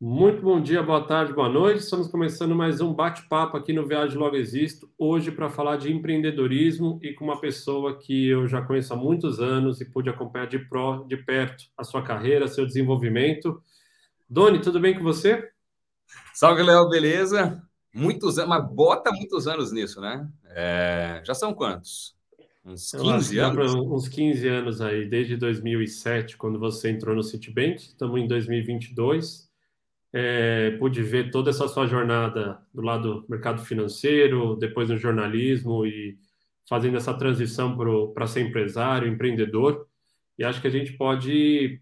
Muito bom dia, boa tarde, boa noite. Estamos começando mais um bate-papo aqui no Viagem Logo Existo, hoje para falar de empreendedorismo e com uma pessoa que eu já conheço há muitos anos e pude acompanhar de, pro, de perto a sua carreira, seu desenvolvimento. Doni, tudo bem com você? Salve, Léo, beleza? Muitos anos, mas bota muitos anos nisso, né? É, já são quantos? Uns 15 anos? Uns 15 anos aí, desde 2007, quando você entrou no Citibank. Estamos em 2022 é, pude ver toda essa sua jornada do lado do mercado financeiro, depois no jornalismo e fazendo essa transição para ser empresário, empreendedor. E acho que a gente pode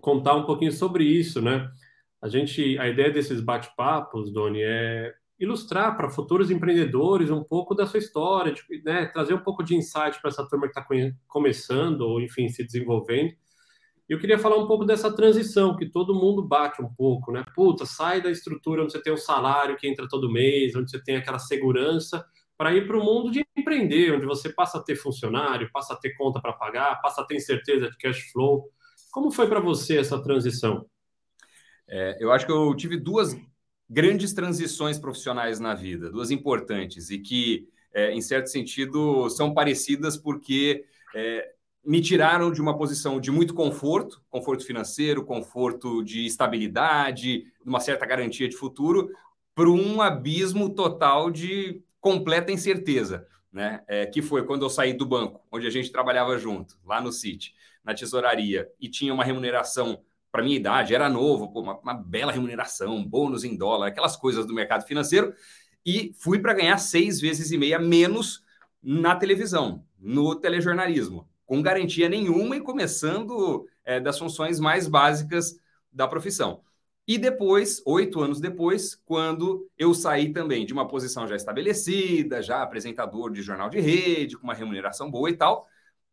contar um pouquinho sobre isso, né? A gente, a ideia desses bate-papos, Doni, é ilustrar para futuros empreendedores um pouco da sua história, né, trazer um pouco de insight para essa turma que está começando ou, enfim, se desenvolvendo eu queria falar um pouco dessa transição, que todo mundo bate um pouco, né? Puta, sai da estrutura onde você tem um salário que entra todo mês, onde você tem aquela segurança, para ir para o mundo de empreender, onde você passa a ter funcionário, passa a ter conta para pagar, passa a ter certeza de cash flow. Como foi para você essa transição? É, eu acho que eu tive duas grandes transições profissionais na vida, duas importantes, e que, é, em certo sentido, são parecidas porque é, me tiraram de uma posição de muito conforto, conforto financeiro, conforto de estabilidade, uma certa garantia de futuro, para um abismo total de completa incerteza, né? É, que foi quando eu saí do banco, onde a gente trabalhava junto, lá no City, na tesouraria, e tinha uma remuneração para minha idade, era novo, pô, uma, uma bela remuneração, bônus em dólar, aquelas coisas do mercado financeiro, e fui para ganhar seis vezes e meia menos na televisão, no telejornalismo com garantia nenhuma e começando é, das funções mais básicas da profissão. E depois, oito anos depois, quando eu saí também de uma posição já estabelecida, já apresentador de jornal de rede, com uma remuneração boa e tal,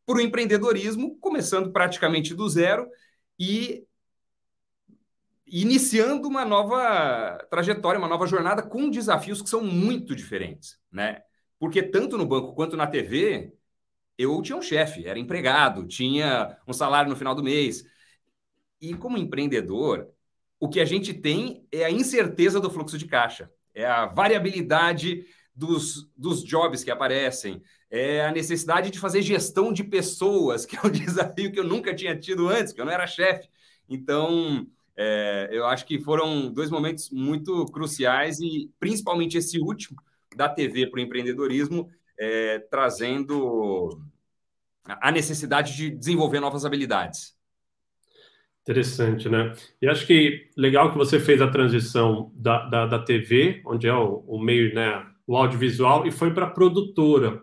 para o empreendedorismo, começando praticamente do zero e iniciando uma nova trajetória, uma nova jornada com desafios que são muito diferentes, né? Porque tanto no banco quanto na TV, eu tinha um chefe, era empregado, tinha um salário no final do mês. E como empreendedor, o que a gente tem é a incerteza do fluxo de caixa, é a variabilidade dos, dos jobs que aparecem, é a necessidade de fazer gestão de pessoas, que é um desafio que eu nunca tinha tido antes, que eu não era chefe. Então, é, eu acho que foram dois momentos muito cruciais e principalmente esse último da TV para o empreendedorismo é, trazendo a necessidade de desenvolver novas habilidades. Interessante, né? E acho que legal que você fez a transição da, da, da TV, onde é o, o, meio, né, o audiovisual, e foi para a produtora.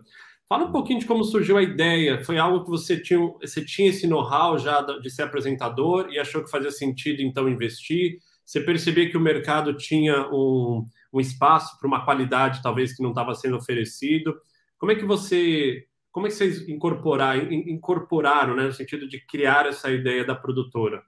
Fala um pouquinho de como surgiu a ideia. Foi algo que você tinha, você tinha esse know-how já de ser apresentador e achou que fazia sentido então investir? Você percebia que o mercado tinha um, um espaço para uma qualidade talvez que não estava sendo oferecido? Como é que você, como é que vocês incorporaram, incorporaram, né, no sentido de criar essa ideia da produtora?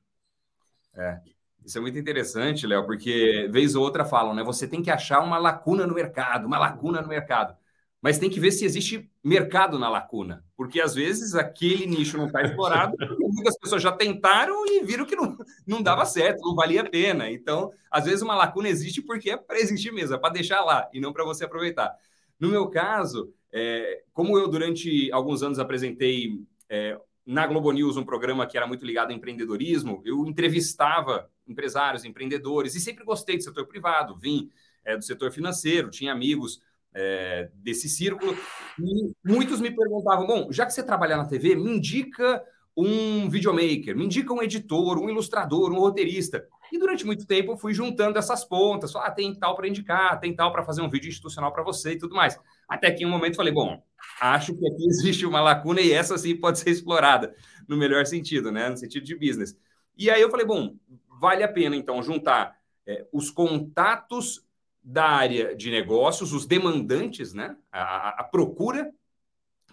É, isso é muito interessante, Léo, porque vez ou outra falam, né? Você tem que achar uma lacuna no mercado, uma lacuna no mercado. Mas tem que ver se existe mercado na lacuna, porque às vezes aquele nicho não está explorado, muitas pessoas já tentaram e viram que não, não dava certo, não valia a pena. Então, às vezes uma lacuna existe porque é para existir mesmo, é para deixar lá e não para você aproveitar. No meu caso, é, como eu, durante alguns anos, apresentei é, na Globo News um programa que era muito ligado ao empreendedorismo, eu entrevistava empresários, empreendedores, e sempre gostei do setor privado, vim é, do setor financeiro, tinha amigos é, desse círculo, e muitos me perguntavam: bom, já que você trabalha na TV, me indica um videomaker, me indica um editor, um ilustrador, um roteirista. E durante muito tempo eu fui juntando essas pontas, ah, tem tal para indicar, tem tal para fazer um vídeo institucional para você e tudo mais. Até que em um momento falei, bom, acho que aqui existe uma lacuna e essa sim pode ser explorada no melhor sentido, né, no sentido de business. E aí eu falei, bom, vale a pena então juntar é, os contatos da área de negócios, os demandantes, né, a, a procura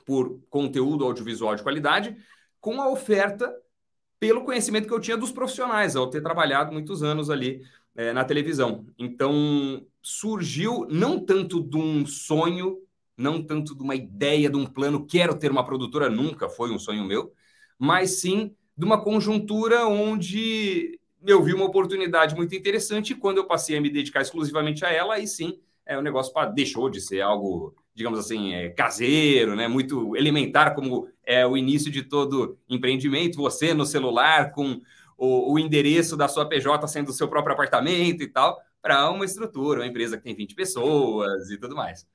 por conteúdo audiovisual de qualidade, com a oferta pelo conhecimento que eu tinha dos profissionais, ao ter trabalhado muitos anos ali é, na televisão. Então, surgiu não tanto de um sonho, não tanto de uma ideia, de um plano, quero ter uma produtora, nunca foi um sonho meu, mas sim de uma conjuntura onde eu vi uma oportunidade muito interessante e quando eu passei a me dedicar exclusivamente a ela, aí sim, é, o negócio pra, deixou de ser algo, digamos assim, é, caseiro, né? muito elementar, como é o início de todo empreendimento, você no celular com o, o endereço da sua PJ sendo o seu próprio apartamento e tal, para uma estrutura, uma empresa que tem 20 pessoas e tudo mais.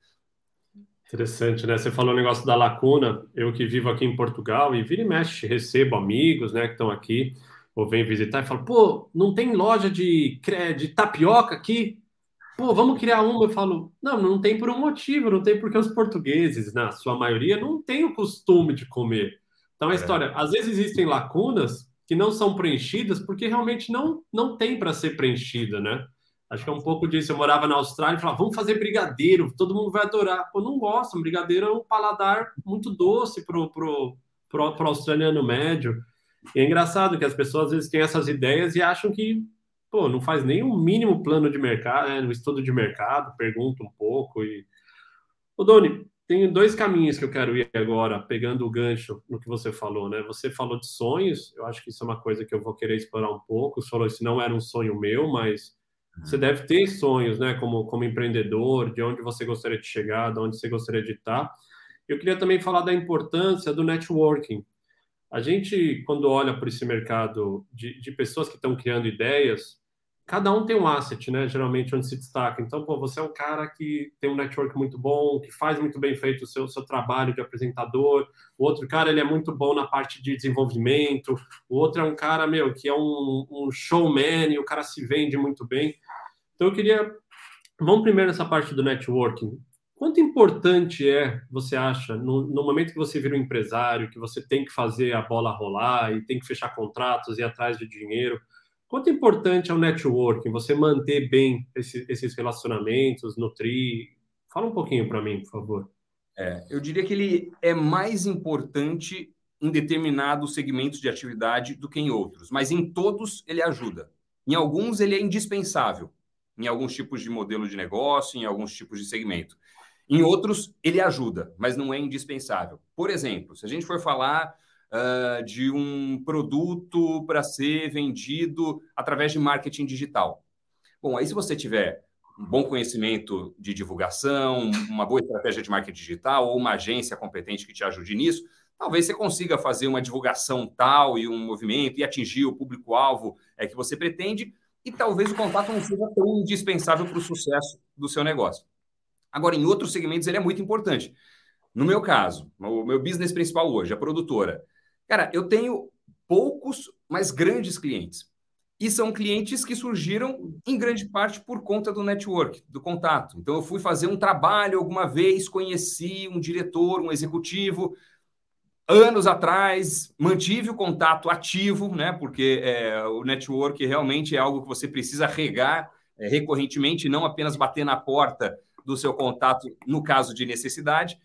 Interessante, né? Você falou o negócio da lacuna. Eu que vivo aqui em Portugal e vira e mexe, recebo amigos, né, que estão aqui ou vem visitar e fala, pô, não tem loja de, de tapioca aqui? Pô, vamos criar uma. Eu falo, não, não tem por um motivo, não tem porque os portugueses, na sua maioria, não têm o costume de comer. Então, a é. história, às vezes existem lacunas que não são preenchidas porque realmente não, não tem para ser preenchida, né? Acho que é um pouco disso. Eu morava na Austrália e falava, vamos fazer brigadeiro, todo mundo vai adorar. Pô, não gosto, brigadeiro é um paladar muito doce pro, pro, pro, pro australiano médio. E é engraçado que as pessoas às vezes têm essas ideias e acham que, pô, não faz nem um mínimo plano de mercado, né, no estudo de mercado, pergunta um pouco e... Ô, Doni, tem dois caminhos que eu quero ir agora, pegando o gancho no que você falou, né? Você falou de sonhos, eu acho que isso é uma coisa que eu vou querer explorar um pouco. Você falou, isso não era um sonho meu, mas você deve ter sonhos, né? Como, como empreendedor, de onde você gostaria de chegar, de onde você gostaria de estar. Eu queria também falar da importância do networking. A gente, quando olha para esse mercado de, de pessoas que estão criando ideias, cada um tem um asset, né? Geralmente onde se destaca. Então, pô, você é um cara que tem um network muito bom, que faz muito bem feito o seu, seu trabalho de apresentador. O outro cara, ele é muito bom na parte de desenvolvimento. O outro é um cara, meu, que é um, um showman e o cara se vende muito bem. Então, eu queria... Vamos primeiro nessa parte do networking. Quanto importante é, você acha, no, no, momento que você vira um empresário, que você tem que fazer a bola rolar e tem que fechar contratos e atrás de dinheiro, Quanto importante é o networking, você manter bem esse, esses relacionamentos, nutrir? Fala um pouquinho para mim, por favor. É, eu diria que ele é mais importante em determinados segmentos de atividade do que em outros, mas em todos ele ajuda. Em alguns ele é indispensável, em alguns tipos de modelo de negócio, em alguns tipos de segmento. Em outros ele ajuda, mas não é indispensável. Por exemplo, se a gente for falar uh, de um produto para ser vendido através de marketing digital. Bom, aí se você tiver um bom conhecimento de divulgação, uma boa estratégia de marketing digital ou uma agência competente que te ajude nisso, talvez você consiga fazer uma divulgação tal e um movimento e atingir o público-alvo é, que você pretende, e talvez o contato não seja tão indispensável para o sucesso do seu negócio. Agora, em outros segmentos, ele é muito importante. No meu caso, o meu business principal hoje, a produtora, Cara, eu tenho poucos, mas grandes clientes. E são clientes que surgiram em grande parte por conta do network, do contato. Então, eu fui fazer um trabalho alguma vez, conheci um diretor, um executivo, anos atrás, mantive o contato ativo, né? Porque é, o network realmente é algo que você precisa regar é, recorrentemente, não apenas bater na porta do seu contato no caso de necessidade.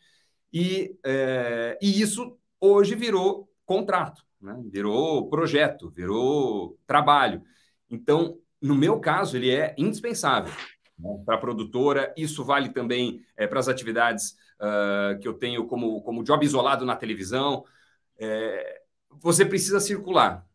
E, é, e isso hoje virou contrato, né? virou projeto, virou trabalho. Então, no meu caso, ele é indispensável né? para a produtora. Isso vale também é, para as atividades uh, que eu tenho como, como job isolado na televisão. É, você precisa circular.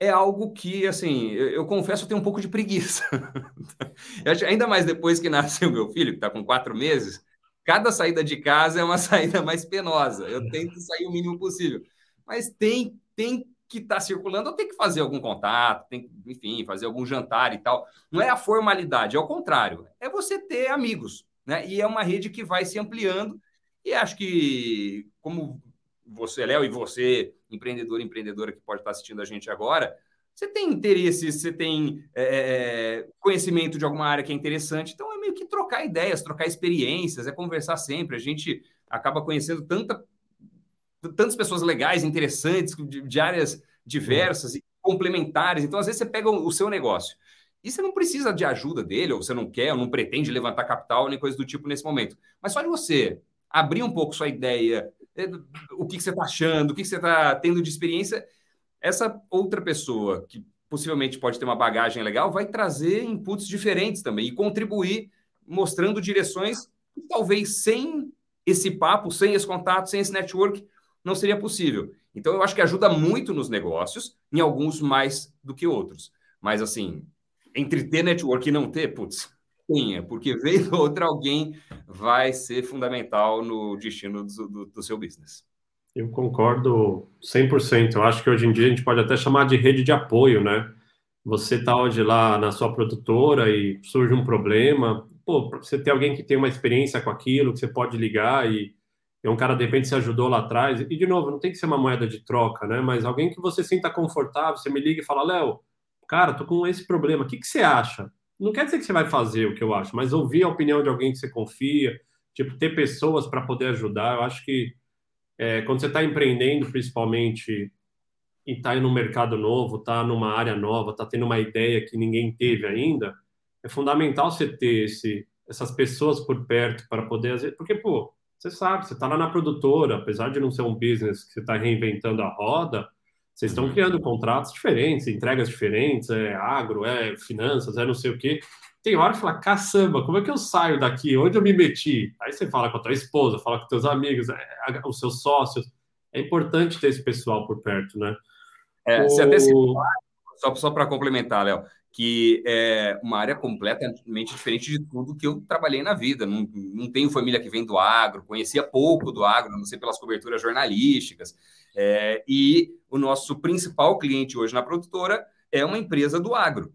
É algo que, assim, eu, eu confesso, eu tenho um pouco de preguiça. ainda mais depois que nasceu meu filho, que está com quatro meses, cada saída de casa é uma saída mais penosa. Eu tento sair o mínimo possível mas tem, tem que estar tá circulando ou tem que fazer algum contato, tem que, enfim, fazer algum jantar e tal. Não é a formalidade, é o contrário. É você ter amigos, né? E é uma rede que vai se ampliando. E acho que, como você, Léo, e você, empreendedor, empreendedora que pode estar assistindo a gente agora, você tem interesse, você tem é, é, conhecimento de alguma área que é interessante, então é meio que trocar ideias, trocar experiências, é conversar sempre. A gente acaba conhecendo tanta tantas pessoas legais, interessantes, de, de áreas diversas e complementares. Então, às vezes, você pega o, seu negócio e você não precisa de ajuda dele, ou você não quer, ou não pretende levantar capital, nem coisa do tipo nesse momento. Mas só de você abrir um pouco sua ideia, é, o que, que você está achando, o que, que você está tendo de experiência, essa outra pessoa que possivelmente pode ter uma bagagem legal vai trazer inputs diferentes também e contribuir mostrando direções que talvez sem esse papo, sem esse contato, sem esse network, não seria possível. Então, eu acho que ajuda muito nos negócios, em alguns mais do que outros. Mas, assim, entre ter network e não ter, putz, tenha, porque vez ou outra alguém vai ser fundamental no destino do, do, do seu business. Eu concordo 100%. Eu acho que hoje em dia a gente pode até chamar de rede de apoio, né? Você está hoje lá na sua produtora e surge um problema, pô, você ter alguém que tem uma experiência com aquilo, que você pode ligar e é um cara, de repente, se ajudou lá atrás. E, de novo, não tem que ser uma moeda de troca, né? Mas alguém que você sinta confortável, você me liga e fala, Léo, cara, tô com esse problema, o que, que você acha? Não quer dizer que você vai fazer o que eu acho, mas ouvir a opinião de alguém que você confia, tipo, ter pessoas para poder ajudar. Eu acho que é, quando você está empreendendo, principalmente, e está em um mercado novo, está numa área nova, está tendo uma ideia que ninguém teve ainda, é fundamental você ter esse, essas pessoas por perto para poder. Porque, pô, você sabe, você está lá na produtora, apesar de não ser um business que você está reinventando a roda, vocês estão uhum. criando contratos diferentes, entregas diferentes, é agro, é finanças, é não sei o quê. Tem hora que fala, caçamba, como é que eu saio daqui? Onde eu me meti? Aí você fala com a tua esposa, fala com teus amigos, é, os seus sócios. É importante ter esse pessoal por perto, né? É, o... Até só, só para complementar, Léo, que é uma área completamente diferente de tudo que eu trabalhei na vida. Não, não tenho família que vem do agro, conhecia pouco do agro, não sei pelas coberturas jornalísticas. É, e o nosso principal cliente hoje na produtora é uma empresa do agro.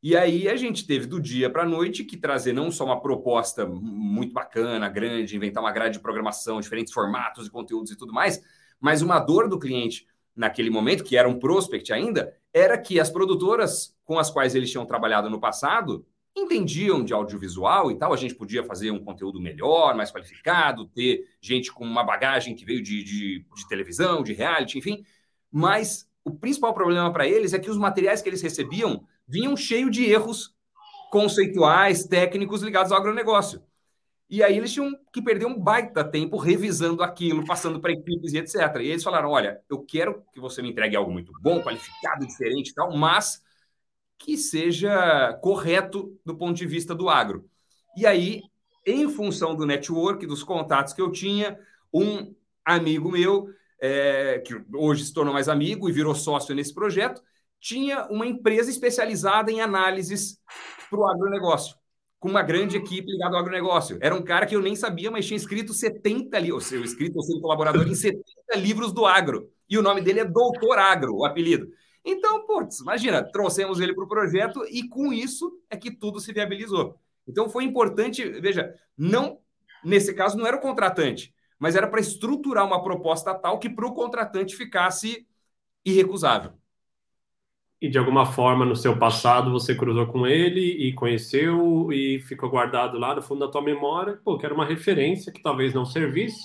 E aí a gente teve do dia para a noite que trazer não só uma proposta muito bacana, grande, inventar uma grade de programação, diferentes formatos e conteúdos e tudo mais, mas uma dor do cliente naquele momento, que era um prospect ainda, era que as produtoras com as quais eles tinham trabalhado no passado entendiam de audiovisual e tal, a gente podia fazer um conteúdo melhor, mais qualificado, ter gente com uma bagagem que veio de, de, de televisão, de reality, enfim. Mas o principal problema para eles é que os materiais que eles recebiam vinham cheios de erros conceituais, técnicos ligados ao agronegócio. E aí eles tinham que perder um baita tempo revisando aquilo, passando para equipes e etc. E eles falaram: olha, eu quero que você me entregue algo muito bom, qualificado, diferente e tal, mas que seja correto do ponto de vista do agro. E aí, em função do network, dos contatos que eu tinha, um amigo meu, é, que hoje se tornou mais amigo e virou sócio nesse projeto, tinha uma empresa especializada em análises para o agronegócio, com uma grande equipe ligada ao agronegócio. Era um cara que eu nem sabia, mas tinha escrito 70 livros, ou seja, escrito ou sendo colaborador em 70 livros do agro. E o nome dele é Doutor Agro, o apelido. Então, putz, imagina, trouxemos ele para o projeto e com isso é que tudo se viabilizou. Então foi importante, veja, não nesse caso não era o contratante, mas era para estruturar uma proposta tal que para o contratante ficasse irrecusável. E de alguma forma no seu passado você cruzou com ele e conheceu e ficou guardado lá no fundo da tua memória, pô, que era uma referência que talvez não servisse,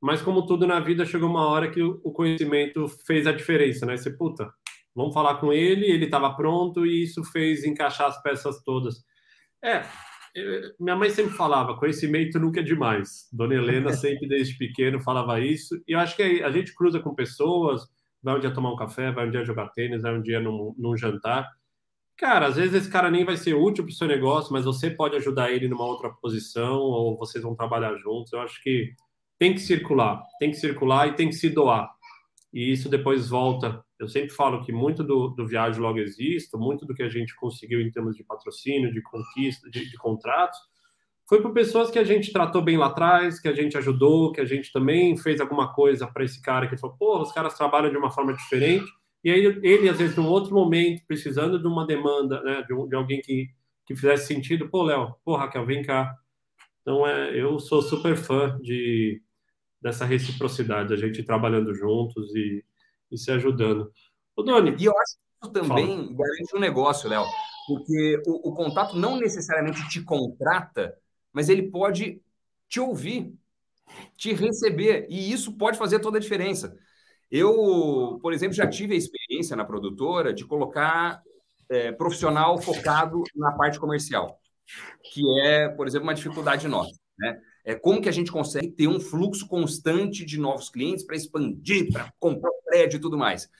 mas como tudo na vida chegou uma hora que o conhecimento fez a diferença, né? Você, puta, Vamos falar com ele, ele estava pronto e isso fez encaixar as peças todas. É, minha mãe sempre falava, conhecimento nunca é demais. Dona Helena sempre desde pequeno falava isso. E eu acho que a gente cruza com pessoas, vai um dia tomar um café, vai um dia jogar tênis, vai um dia num, num jantar. Cara, às vezes esse cara nem vai ser útil para o seu negócio, mas você pode ajudar ele numa outra posição ou vocês vão trabalhar juntos. Eu acho que tem que circular, tem que circular e tem que se doar. E isso depois volta eu sempre falo que muito do, do Viagem Logo Existo, muito do que a gente conseguiu em termos de patrocínio, de conquista, de, de contratos, foi por pessoas que a gente tratou bem lá atrás, que a gente ajudou, que a gente também fez alguma coisa para esse cara que falou, pô, os caras trabalham de uma forma diferente. E aí ele, às vezes, num outro momento, precisando de uma demanda, né, de, um, de alguém que, que fizesse sentido, pô, Léo, pô, Raquel, vem cá. Então, é, eu sou super fã de, dessa reciprocidade, a gente trabalhando juntos e, e se ajudando. O Doni. E eu acho que isso também fala. garante um negócio, Léo, porque o, o contato não necessariamente te contrata, mas ele pode te ouvir, te receber, e isso pode fazer toda a diferença. Eu, por exemplo, já tive a experiência na produtora de colocar é, profissional focado na parte comercial, que é, por exemplo, uma dificuldade nossa. Né? É, como que a gente consegue ter um fluxo constante de novos clientes para expandir, para comprar prédio e tudo mais.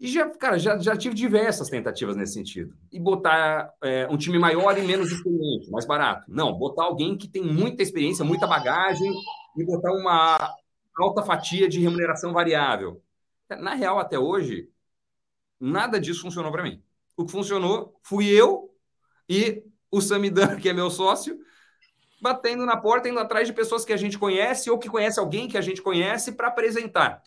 E já, cara, já, já tive diversas tentativas nesse sentido. E botar é, um time maior e menos experiente, mais barato. Não, botar alguém que tem muita experiência, muita bagagem e botar uma alta fatia de remuneração variável. Na real, até hoje, nada disso funcionou para mim. O que funcionou fui eu e o Samidan, que é meu sócio, batendo na porta, indo atrás de pessoas que a gente conhece ou que conhece alguém que a gente conhece para apresentar.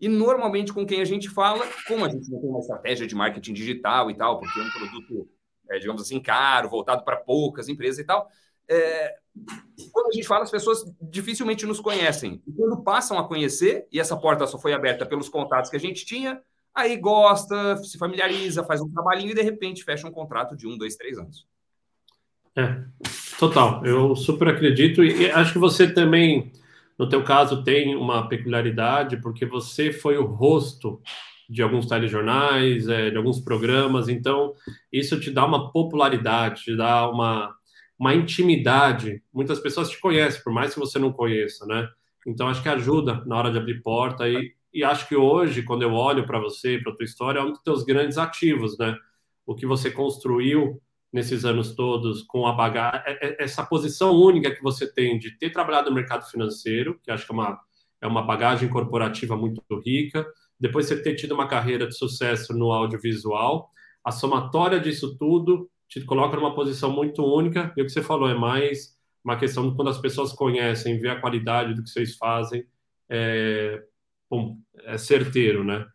E normalmente com quem a gente fala, como a gente não tem uma estratégia de marketing digital e tal, porque é um produto, é, digamos assim, caro, voltado para poucas empresas e tal, é, quando a gente fala, as pessoas dificilmente nos conhecem. E quando passam a conhecer, e essa porta só foi aberta pelos contatos que a gente tinha, aí gosta, se familiariza, faz um trabalhinho e de repente fecha um contrato de um, dois, três anos. É, total. Eu super acredito e acho que você também no teu caso, tem uma peculiaridade, porque você foi o rosto de alguns telejornais, é, de alguns programas, então isso te dá uma popularidade, te dá uma, uma intimidade. Muitas pessoas te conhecem, por mais que você não conheça, né? Então acho que ajuda na hora de abrir porta e, e acho que hoje, quando eu olho para você, para tua história, é um dos teus grandes ativos, né? O que você construiu nesses anos todos com a bagagem, é, é, essa posição única que você tem de ter trabalhado no mercado financeiro, que acho que é uma, é uma bagagem corporativa muito rica, depois você ter tido uma carreira de sucesso no audiovisual, a somatória disso tudo te coloca numa posição muito única, e o que você falou é mais uma questão de quando as pessoas conhecem, vê a qualidade do que vocês fazem, é, bom, é certeiro, né?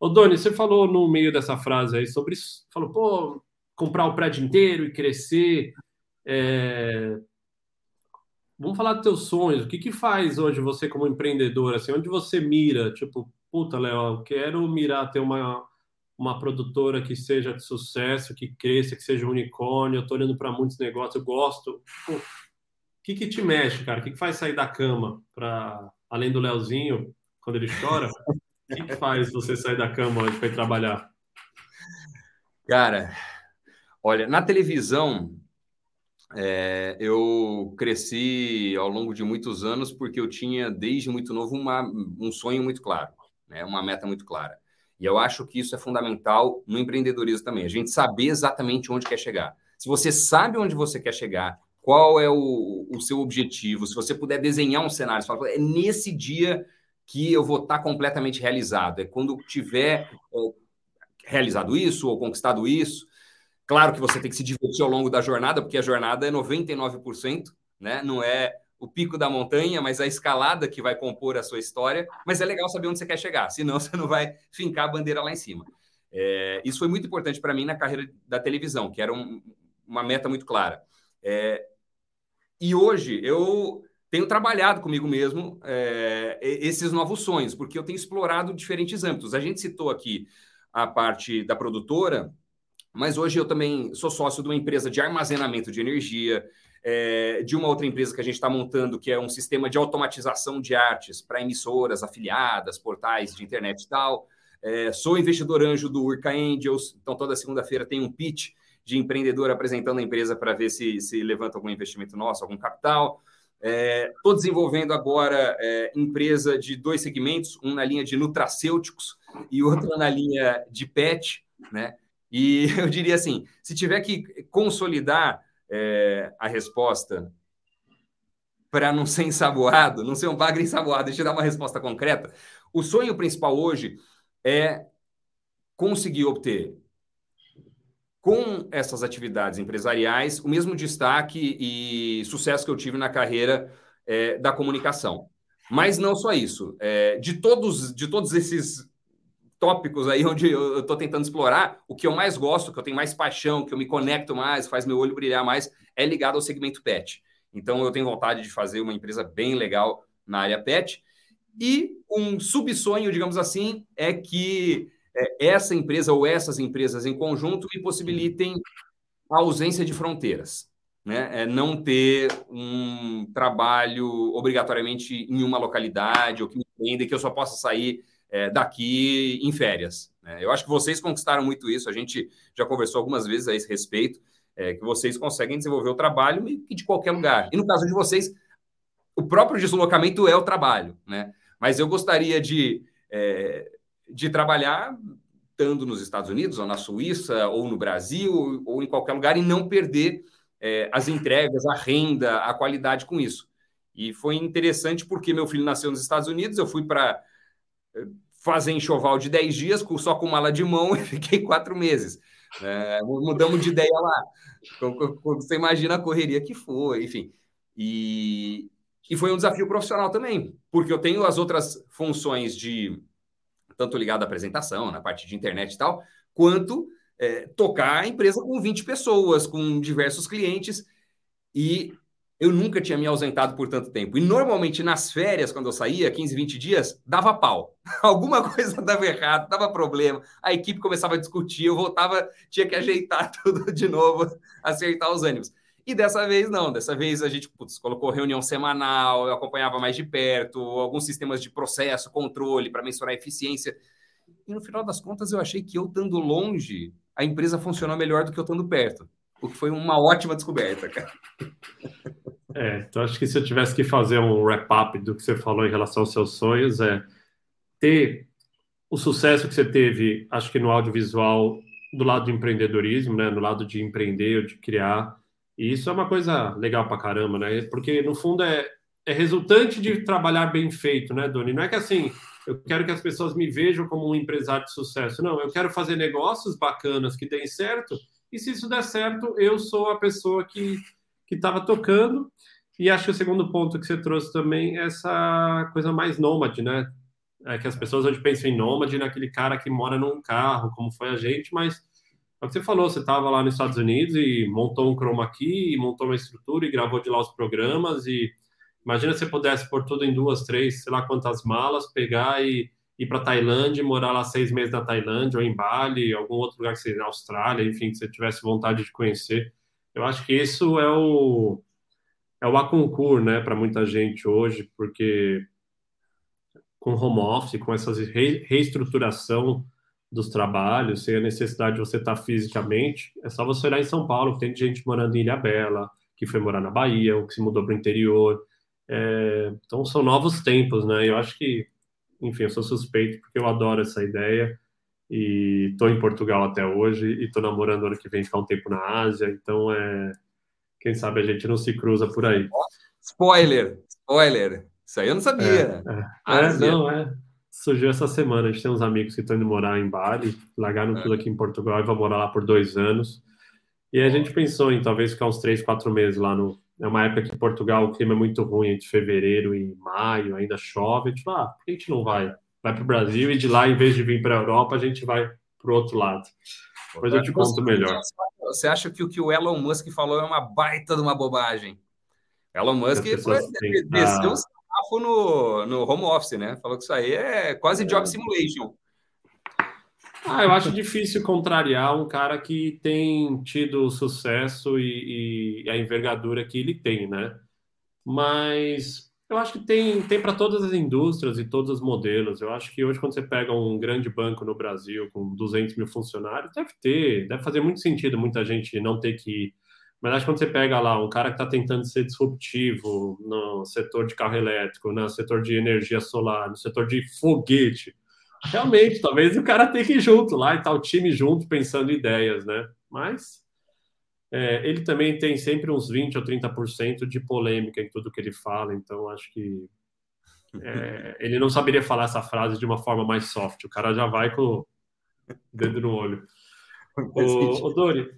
Ô, Doni, você falou no meio dessa frase aí sobre isso, falou, pô, comprar o prédio inteiro e crescer. É... Vamos falar dos teus sonhos. O que, que faz hoje você como empreendedor? Assim, onde você mira? Tipo, puta, Léo, quero mirar ter uma, uma produtora que seja de sucesso, que cresça, que seja um unicórnio. Eu tô olhando para muitos negócios, eu gosto. O que, que te mexe, cara? O que, que faz sair da cama para além do Leozinho, quando ele chora? O que, que faz você sair da cama hoje para ir trabalhar? Cara, Olha, na televisão, é, eu cresci ao longo de muitos anos porque eu tinha, desde muito novo, uma, um sonho muito claro, né? uma meta muito clara. E eu acho que isso é fundamental no empreendedorismo também, a gente saber exatamente onde quer chegar. Se você sabe onde você quer chegar, qual é o, o seu objetivo, se você puder desenhar um cenário, você fala, é nesse dia que eu vou estar completamente realizado, é quando tiver é, realizado isso ou conquistado isso, Claro que você tem que se divertir ao longo da jornada, porque a jornada é 99%, né? Não é o pico da montanha, mas a escalada que vai compor a sua história. Mas é legal saber onde você quer chegar, senão você não vai fincar a bandeira lá em cima. É, isso foi muito importante para mim na carreira da televisão, que era um, uma meta muito clara. É, e hoje eu tenho trabalhado comigo mesmo é, esses novos sonhos, porque eu tenho explorado diferentes âmbitos. A gente citou aqui a parte da produtora, mas hoje eu também sou sócio de uma empresa de armazenamento de energia, é, de uma outra empresa que a gente está montando, que é um sistema de automatização de artes para emissoras, afiliadas, portais de internet e tal. É, sou investidor anjo do Urca Angels, então toda segunda-feira tem um pitch de empreendedor apresentando a empresa para ver se, se levanta algum investimento nosso, algum capital. Estou é, desenvolvendo agora é, empresa de dois segmentos, um na linha de nutracêuticos e outro na linha de pet, né? E eu diria assim: se tiver que consolidar é, a resposta para não ser ensaboado, não ser um bagre ensaboado, deixa eu dar uma resposta concreta. O sonho principal hoje é conseguir obter com essas atividades empresariais o mesmo destaque e sucesso que eu tive na carreira é, da comunicação. Mas não só isso. É, de todos de todos esses tópicos aí onde eu estou tentando explorar, o que eu mais gosto, que eu tenho mais paixão, que eu me conecto mais, faz meu olho brilhar mais, é ligado ao segmento pet. Então eu tenho vontade de fazer uma empresa bem legal na área pet. E um subsonho, digamos assim, é que é, essa empresa ou essas empresas em conjunto me possibilitem a ausência de fronteiras. Né? É não ter um trabalho obrigatoriamente em uma localidade ou que me prenda, que eu só possa sair é, daqui em férias. Né? Eu acho que vocês conquistaram muito isso, a gente já conversou algumas vezes a esse respeito, é, que vocês conseguem desenvolver o trabalho de qualquer lugar. E no caso de vocês, o próprio deslocamento é o trabalho, né? Mas eu gostaria de, é, de trabalhar estando nos Estados Unidos, ou na Suíça, ou no Brasil, ou em qualquer lugar, e não perder é, as entregas, a renda, a qualidade com isso. E foi interessante porque meu filho nasceu nos Estados Unidos, eu fui para fazer enxoval de 10 dias, só com mala de mão, e fiquei quatro meses. É, mudamos de ideia lá. Você imagina a correria que foi, enfim. E, e foi um desafio profissional também, porque eu tenho as outras funções de tanto ligado à apresentação, na parte de internet e tal, quanto é, tocar a empresa com 20 pessoas, com diversos clientes. E eu nunca tinha me ausentado por tanto tempo. E normalmente nas férias, quando eu saía, 15, 20 dias, dava pau. Alguma coisa dava errado, dava problema. A equipe começava a discutir, eu voltava, tinha que ajeitar tudo de novo, acertar os ânimos. E dessa vez não, dessa vez a gente putz, colocou reunião semanal, eu acompanhava mais de perto, alguns sistemas de processo, controle para mensurar a eficiência. E no final das contas eu achei que eu estando longe, a empresa funcionou melhor do que eu estando perto. O que foi uma ótima descoberta, cara. É, então acho que se eu tivesse que fazer um wrap-up do que você falou em relação aos seus sonhos, é ter o sucesso que você teve, acho que no audiovisual, do lado do empreendedorismo, né, no lado de empreender, de criar. E isso é uma coisa legal pra caramba, né? Porque no fundo é, é resultante de trabalhar bem feito, né, Doni? Não é que assim, eu quero que as pessoas me vejam como um empresário de sucesso. Não, eu quero fazer negócios bacanas que deem certo. E se isso der certo, eu sou a pessoa que que estava tocando. E acho que o segundo ponto que você trouxe também é essa coisa mais nômade, né? É que as pessoas hoje pensam em nômade naquele cara que mora num carro, como foi a gente, mas é o que você falou, você estava lá nos Estados Unidos e montou um chroma key, montou uma estrutura e gravou de lá os programas e imagina se você pudesse pôr tudo em duas, três, sei lá quantas malas, pegar e ir para Tailândia, morar lá seis meses na Tailândia ou em Bali, algum outro lugar que seja na Austrália, enfim, que você tivesse vontade de conhecer. Eu acho que isso é o é o aconcur, né, para muita gente hoje, porque com home office, com essa re reestruturação dos trabalhos, sem a necessidade de você estar fisicamente, é só você olhar em São Paulo, que tem gente morando em Ilha Bela, que foi morar na Bahia, ou que se mudou para o interior. É, então são novos tempos, né? Eu acho que, enfim, eu sou suspeito porque eu adoro essa ideia e estou em Portugal até hoje e estou namorando ano que vem ficar um tempo na Ásia, então é quem sabe a gente não se cruza por aí. Spoiler, spoiler. Isso aí eu não sabia. É, é. é não, é. Surgiu essa semana. A gente tem uns amigos que estão indo morar em Bali, largaram é. tudo aqui em Portugal e vão morar lá por dois anos. E a gente pensou em talvez ficar uns três, quatro meses lá no. É uma época que em Portugal o clima é muito ruim, entre fevereiro e maio, ainda chove. A gente fala, ah, por que a gente não vai? vai para o Brasil e de lá, em vez de vir para a Europa, a gente vai para o outro lado. Depois eu te conto melhor. Você acha que o que o Elon Musk falou é uma baita de uma bobagem? Elon Musk foi, desceu ah. um sarrafo no, no home office, né? Falou que isso aí é quase é. job simulation. Ah, eu acho difícil contrariar um cara que tem tido sucesso e, e a envergadura que ele tem, né? Mas eu acho que tem, tem para todas as indústrias e todos os modelos. Eu acho que hoje, quando você pega um grande banco no Brasil com 200 mil funcionários, deve ter, deve fazer muito sentido muita gente não ter que ir. Mas acho que quando você pega lá um cara que está tentando ser disruptivo no setor de carro elétrico, no setor de energia solar, no setor de foguete, realmente, talvez o cara tenha que ir junto lá e tal, tá o time junto pensando ideias, né? Mas é, ele também tem sempre uns 20 ou 30% de polêmica em tudo que ele fala, então acho que é, ele não saberia falar essa frase de uma forma mais soft. O cara já vai com o dedo no olho. O, o Dori,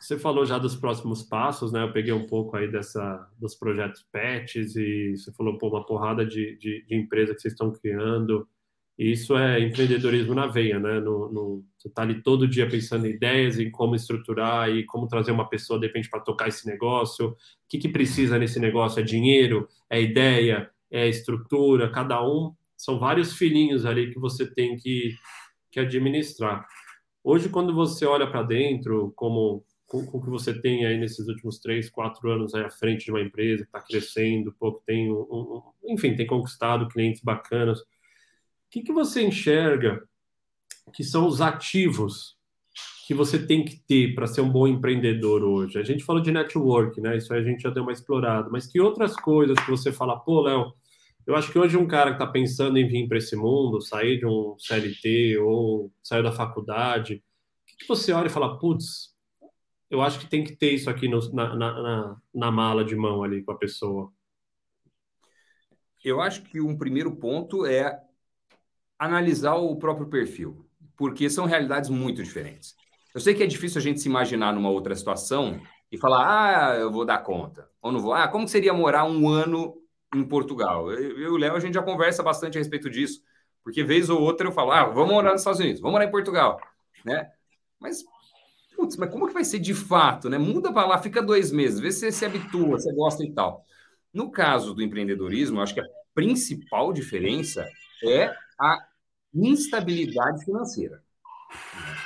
você falou já dos próximos passos, né? Eu peguei um pouco aí dessa dos projetos PETs e você falou pô, uma porrada de, de, de empresa que vocês estão criando. Isso é empreendedorismo na veia, né? No, no, você está ali todo dia pensando em ideias, em como estruturar e como trazer uma pessoa, de repente, para tocar esse negócio. O que, que precisa nesse negócio? É dinheiro? É ideia? É estrutura? Cada um. São vários filhinhos ali que você tem que, que administrar. Hoje, quando você olha para dentro, como com, o que você tem aí nesses últimos três, quatro anos aí à frente de uma empresa que está crescendo, pouco tem, um, um, enfim, tem conquistado clientes bacanas que, que você enxerga que são os ativos que você tem que ter para ser um bom empreendedor hoje? A gente falou de network, né? Isso aí a gente já deu uma explorada, mas que outras coisas que você fala, pô, Léo, eu acho que hoje um cara que está pensando em vir para esse mundo, sair de um CLT ou sair da faculdade, o que, que você olha e fala, putz, eu acho que tem que ter isso aqui no, na, na, na mala de mão ali com a pessoa? Eu acho que um primeiro ponto é analisar o próprio perfil, porque são realidades muito diferentes. Eu sei que é difícil a gente se imaginar numa outra situação e falar, ah, eu vou dar conta, ou não vou. Ah, como seria morar um ano em Portugal? Eu e o Léo, a gente já conversa bastante a respeito disso, porque vez ou outra eu falo, ah, vamos morar nos Estados Unidos, vamos morar em Portugal, né? Mas, putz, mas como que vai ser de fato, né? Muda para lá, fica dois meses, vê se você se habitua, você gosta e tal. No caso do empreendedorismo, acho que a principal diferença é a instabilidade financeira.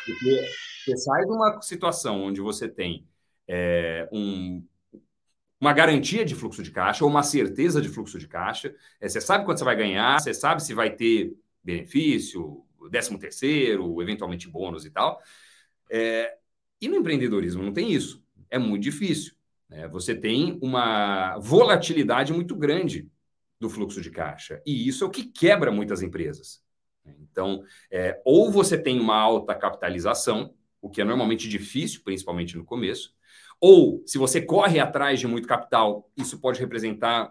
Porque você sai de uma situação onde você tem é, um, uma garantia de fluxo de caixa ou uma certeza de fluxo de caixa. É, você sabe quanto você vai ganhar, você sabe se vai ter benefício, décimo terceiro, eventualmente bônus e tal. É, e no empreendedorismo não tem isso. É muito difícil. Né? Você tem uma volatilidade muito grande do fluxo de caixa. E isso é o que quebra muitas empresas. Então, é, ou você tem uma alta capitalização, o que é normalmente difícil, principalmente no começo, ou se você corre atrás de muito capital, isso pode representar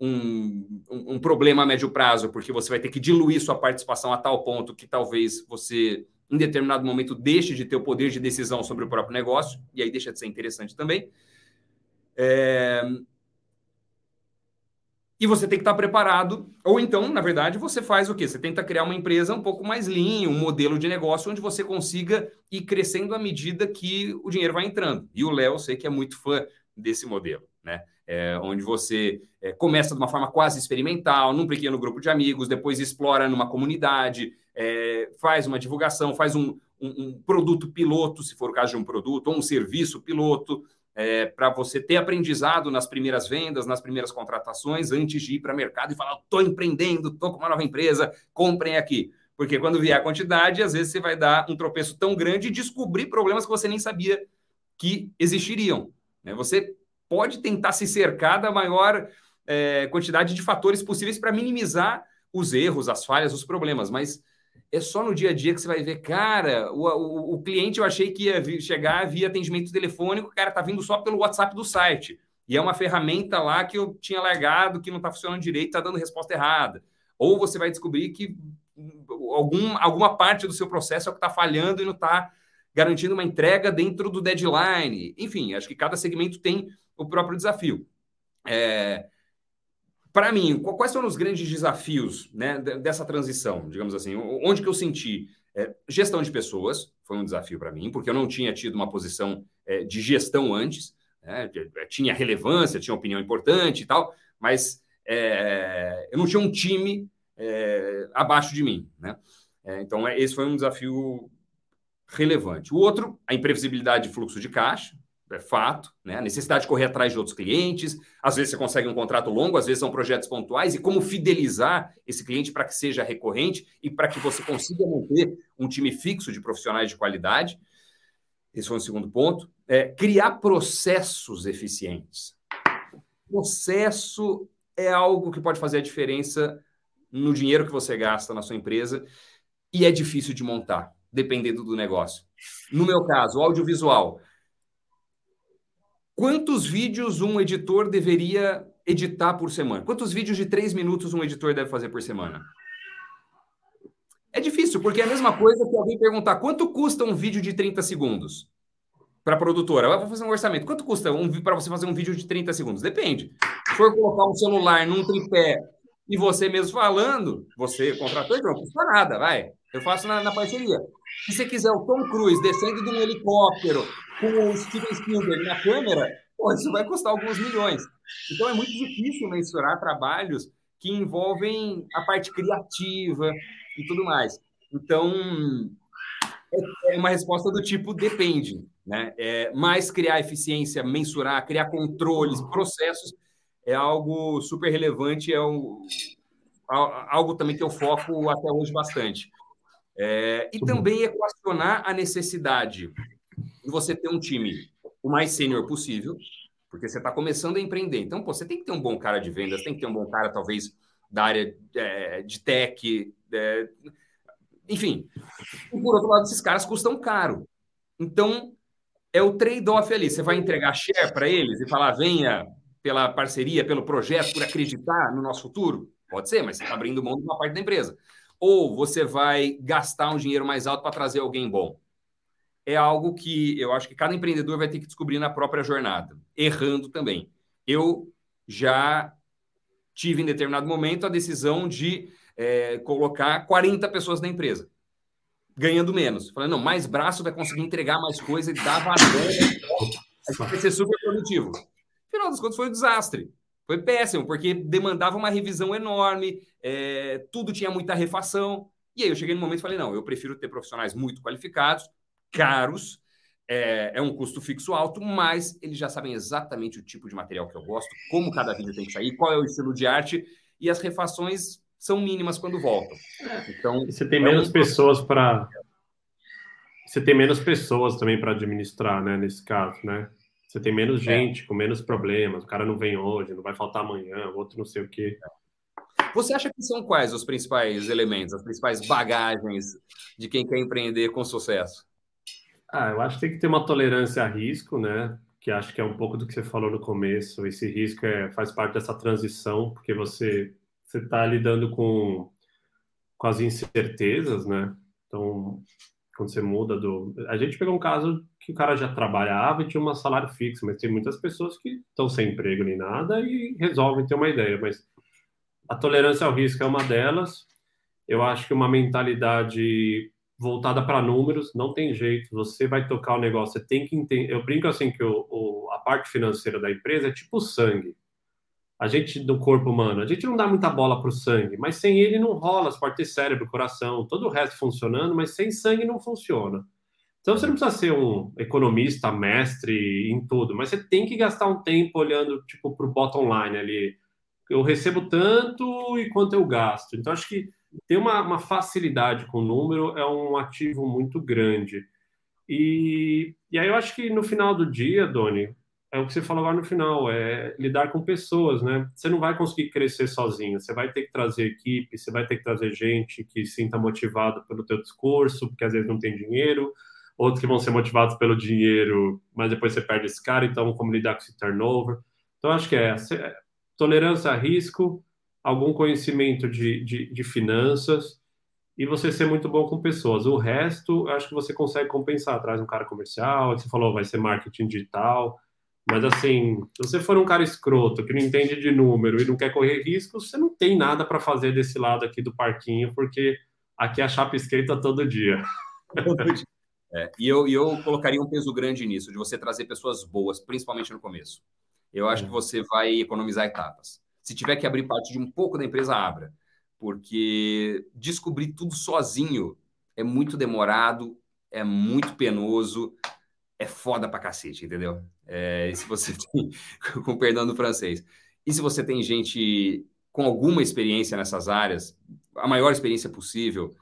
um, um, um, problema a médio prazo, porque você vai ter que diluir sua participação a tal ponto que talvez você, em determinado momento, deixe de ter o poder de decisão sobre o próprio negócio, e aí deixa de ser interessante também. É, e você tem que estar preparado, ou então, na verdade, você faz o quê? Você tenta criar uma empresa um pouco mais lean, um modelo de negócio onde você consiga ir crescendo à medida que o dinheiro vai entrando. E o Léo, sei que é muito fã desse modelo, né? É, onde você é, começa de uma forma quase experimental, num pequeno grupo de amigos, depois explora numa comunidade, é, faz uma divulgação, faz um, um, um produto piloto, se for o caso de um produto, ou um serviço piloto, é, para você ter aprendizado nas primeiras vendas, nas primeiras contratações, antes de ir para o mercado e falar: estou empreendendo, estou com uma nova empresa, comprem aqui. Porque quando vier a quantidade, às vezes você vai dar um tropeço tão grande e descobrir problemas que você nem sabia que existiriam. Né? Você pode tentar se cercar da maior é, quantidade de fatores possíveis para minimizar os erros, as falhas, os problemas, mas é só no dia a dia que você vai ver, cara, o, o, o cliente eu achei que ia chegar via atendimento telefônico, cara tá vindo só pelo WhatsApp do site. E é uma ferramenta lá que eu tinha largado, que não está funcionando direito, está dando resposta errada. Ou você vai descobrir que algum, alguma parte do seu processo é o que está falhando e não está garantindo uma entrega dentro do deadline. Enfim, acho que cada segmento tem o próprio desafio. É, para mim, quais foram os grandes desafios né, dessa transição, digamos assim? Onde que eu senti? É, gestão de pessoas foi um desafio para mim, porque eu não tinha tido uma posição é, de gestão antes, né, é, tinha relevância, tinha opinião importante e tal, mas é, eu não tinha um time é, abaixo de mim. Né? É, então, esse foi um desafio relevante. O outro, a imprevisibilidade de fluxo de caixa, é fato, né? A necessidade de correr atrás de outros clientes. Às vezes você consegue um contrato longo, às vezes são projetos pontuais, e como fidelizar esse cliente para que seja recorrente e para que você consiga manter um time fixo de profissionais de qualidade. Esse foi o segundo ponto. É, criar processos eficientes. Processo é algo que pode fazer a diferença no dinheiro que você gasta na sua empresa e é difícil de montar, dependendo do negócio. No meu caso, audiovisual Quantos vídeos um editor deveria editar por semana? Quantos vídeos de três minutos um editor deve fazer por semana? É difícil, porque é a mesma coisa que alguém perguntar quanto custa um vídeo de 30 segundos para a produtora. Eu vou fazer um orçamento. Quanto custa um, para você fazer um vídeo de 30 segundos? Depende. Se for colocar um celular num tripé e você mesmo falando, você contratou, não custa nada, vai. Eu faço na, na parceria. Se você quiser o Tom Cruise descendo de um helicóptero com o Steven Spielberg na câmera, pô, isso vai custar alguns milhões. Então é muito difícil mensurar trabalhos que envolvem a parte criativa e tudo mais. Então, é, é uma resposta do tipo depende, né? É, mas criar eficiência, mensurar, criar controles, processos é algo super relevante, é um, algo também que eu foco até hoje bastante. É, e também equacionar a necessidade de você ter um time o mais sênior possível, porque você está começando a empreender. Então, pô, você tem que ter um bom cara de vendas, tem que ter um bom cara, talvez, da área é, de tech, é, enfim. E, por outro lado, esses caras custam caro. Então, é o trade-off ali. Você vai entregar share para eles e falar, venha pela parceria, pelo projeto, por acreditar no nosso futuro? Pode ser, mas você está abrindo mão de uma parte da empresa. Ou você vai gastar um dinheiro mais alto para trazer alguém bom? é algo que eu acho que cada empreendedor vai ter que descobrir na própria jornada, errando também. Eu já tive em determinado momento a decisão de é, colocar 40 pessoas na empresa, ganhando menos. Falei, não, mais braço vai conseguir entregar mais coisa e dar valor, vai ser super produtivo. Afinal das contas, foi um desastre. Foi péssimo, porque demandava uma revisão enorme, é, tudo tinha muita refação. E aí eu cheguei no momento e falei, não, eu prefiro ter profissionais muito qualificados, caros, é, é, um custo fixo alto, mas eles já sabem exatamente o tipo de material que eu gosto, como cada vídeo tem que sair, qual é o estilo de arte, e as refações são mínimas quando voltam. Então, e você tem menos é um... pessoas para você tem menos pessoas também para administrar, né, nesse caso, né? Você tem menos é. gente, é. com menos problemas. O cara não vem hoje, não vai faltar amanhã, o outro não sei o quê. Você acha que são quais os principais elementos, as principais bagagens de quem quer empreender com sucesso? Ah, eu acho que tem que ter uma tolerância a risco, né? Que acho que é um pouco do que você falou no começo. Esse risco é, faz parte dessa transição, porque você você está lidando com, com as incertezas, né? Então, quando você muda do. A gente pegou um caso que o cara já trabalhava e tinha um salário fixo, mas tem muitas pessoas que estão sem emprego nem nada e resolvem ter uma ideia. Mas a tolerância ao risco é uma delas. Eu acho que uma mentalidade voltada para números, não tem jeito. Você vai tocar o negócio, você tem que entender. Eu brinco assim que o, o, a parte financeira da empresa é tipo sangue. A gente do corpo humano, a gente não dá muita bola para o sangue, mas sem ele não rola. Pode ter cérebro, coração, todo o resto funcionando, mas sem sangue não funciona. Então você não precisa ser um economista, mestre em tudo, mas você tem que gastar um tempo olhando tipo para o bottom line ali. Eu recebo tanto e quanto eu gasto. Então acho que ter uma, uma facilidade com o número é um ativo muito grande. E, e aí eu acho que no final do dia, Doni, é o que você falou agora no final, é lidar com pessoas, né? Você não vai conseguir crescer sozinho, você vai ter que trazer equipe, você vai ter que trazer gente que sinta motivado pelo teu discurso, porque às vezes não tem dinheiro, outros que vão ser motivados pelo dinheiro, mas depois você perde esse cara, então como lidar com esse turnover. Então acho que é tolerância a risco, algum conhecimento de, de, de finanças e você ser muito bom com pessoas. O resto, acho que você consegue compensar. Atrás um cara comercial, você falou, vai ser marketing digital. Mas assim, se você for um cara escroto, que não entende de número e não quer correr riscos, você não tem nada para fazer desse lado aqui do parquinho, porque aqui a chapa esquenta todo dia. É, e eu, eu colocaria um peso grande nisso, de você trazer pessoas boas, principalmente no começo. Eu acho que você vai economizar etapas. Se tiver que abrir parte de um pouco da empresa, abra. Porque descobrir tudo sozinho é muito demorado, é muito penoso, é foda pra cacete, entendeu? É, se você tem, com perdão do francês, e se você tem gente com alguma experiência nessas áreas, a maior experiência possível,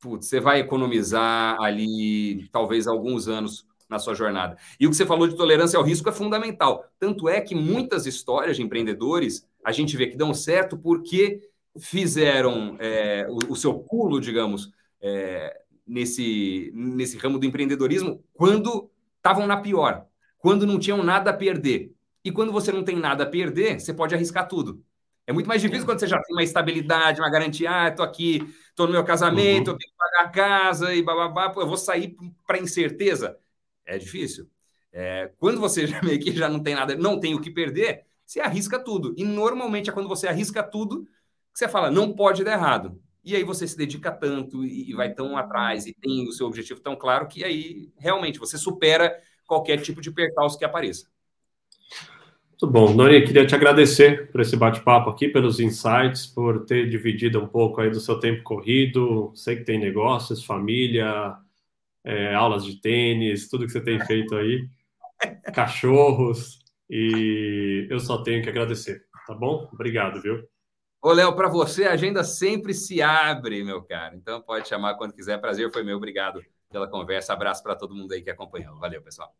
putz, você vai economizar ali talvez alguns anos na sua jornada. E o que você falou de tolerância ao risco é fundamental. Tanto é que muitas histórias de empreendedores a gente vê que dão certo porque fizeram é, o, o, seu pulo, digamos, é, nesse, nesse ramo do empreendedorismo quando estavam na pior, quando não tinham nada a perder. E quando você não tem nada a perder, você pode arriscar tudo. É muito mais difícil quando você já tem uma estabilidade, uma garantia. Ah, estou aqui, estou no meu casamento, uhum. eu tenho que pagar a casa e bababá, eu vou sair para incerteza. É difícil. É, quando você já meio que já não tem nada, não tem o que perder, você arrisca tudo. E normalmente é quando você arrisca tudo que você fala, não pode dar errado. E aí você se dedica tanto e, vai tão atrás e tem o seu objetivo tão claro que aí realmente você supera qualquer tipo de percalço que apareça. Muito bom. Noni, queria te agradecer por esse bate-papo aqui, pelos insights, por ter dividido um pouco aí do seu tempo corrido. Sei que tem negócios, família, é, aulas de tênis, tudo que você tem feito aí, cachorros. E eu só tenho que agradecer, tá bom? Obrigado, viu? Ô, Léo, para você a agenda sempre se abre, meu cara. Então pode chamar quando quiser. Prazer foi meu. Obrigado pela conversa. Abraço para todo mundo aí que acompanhou. Valeu, pessoal.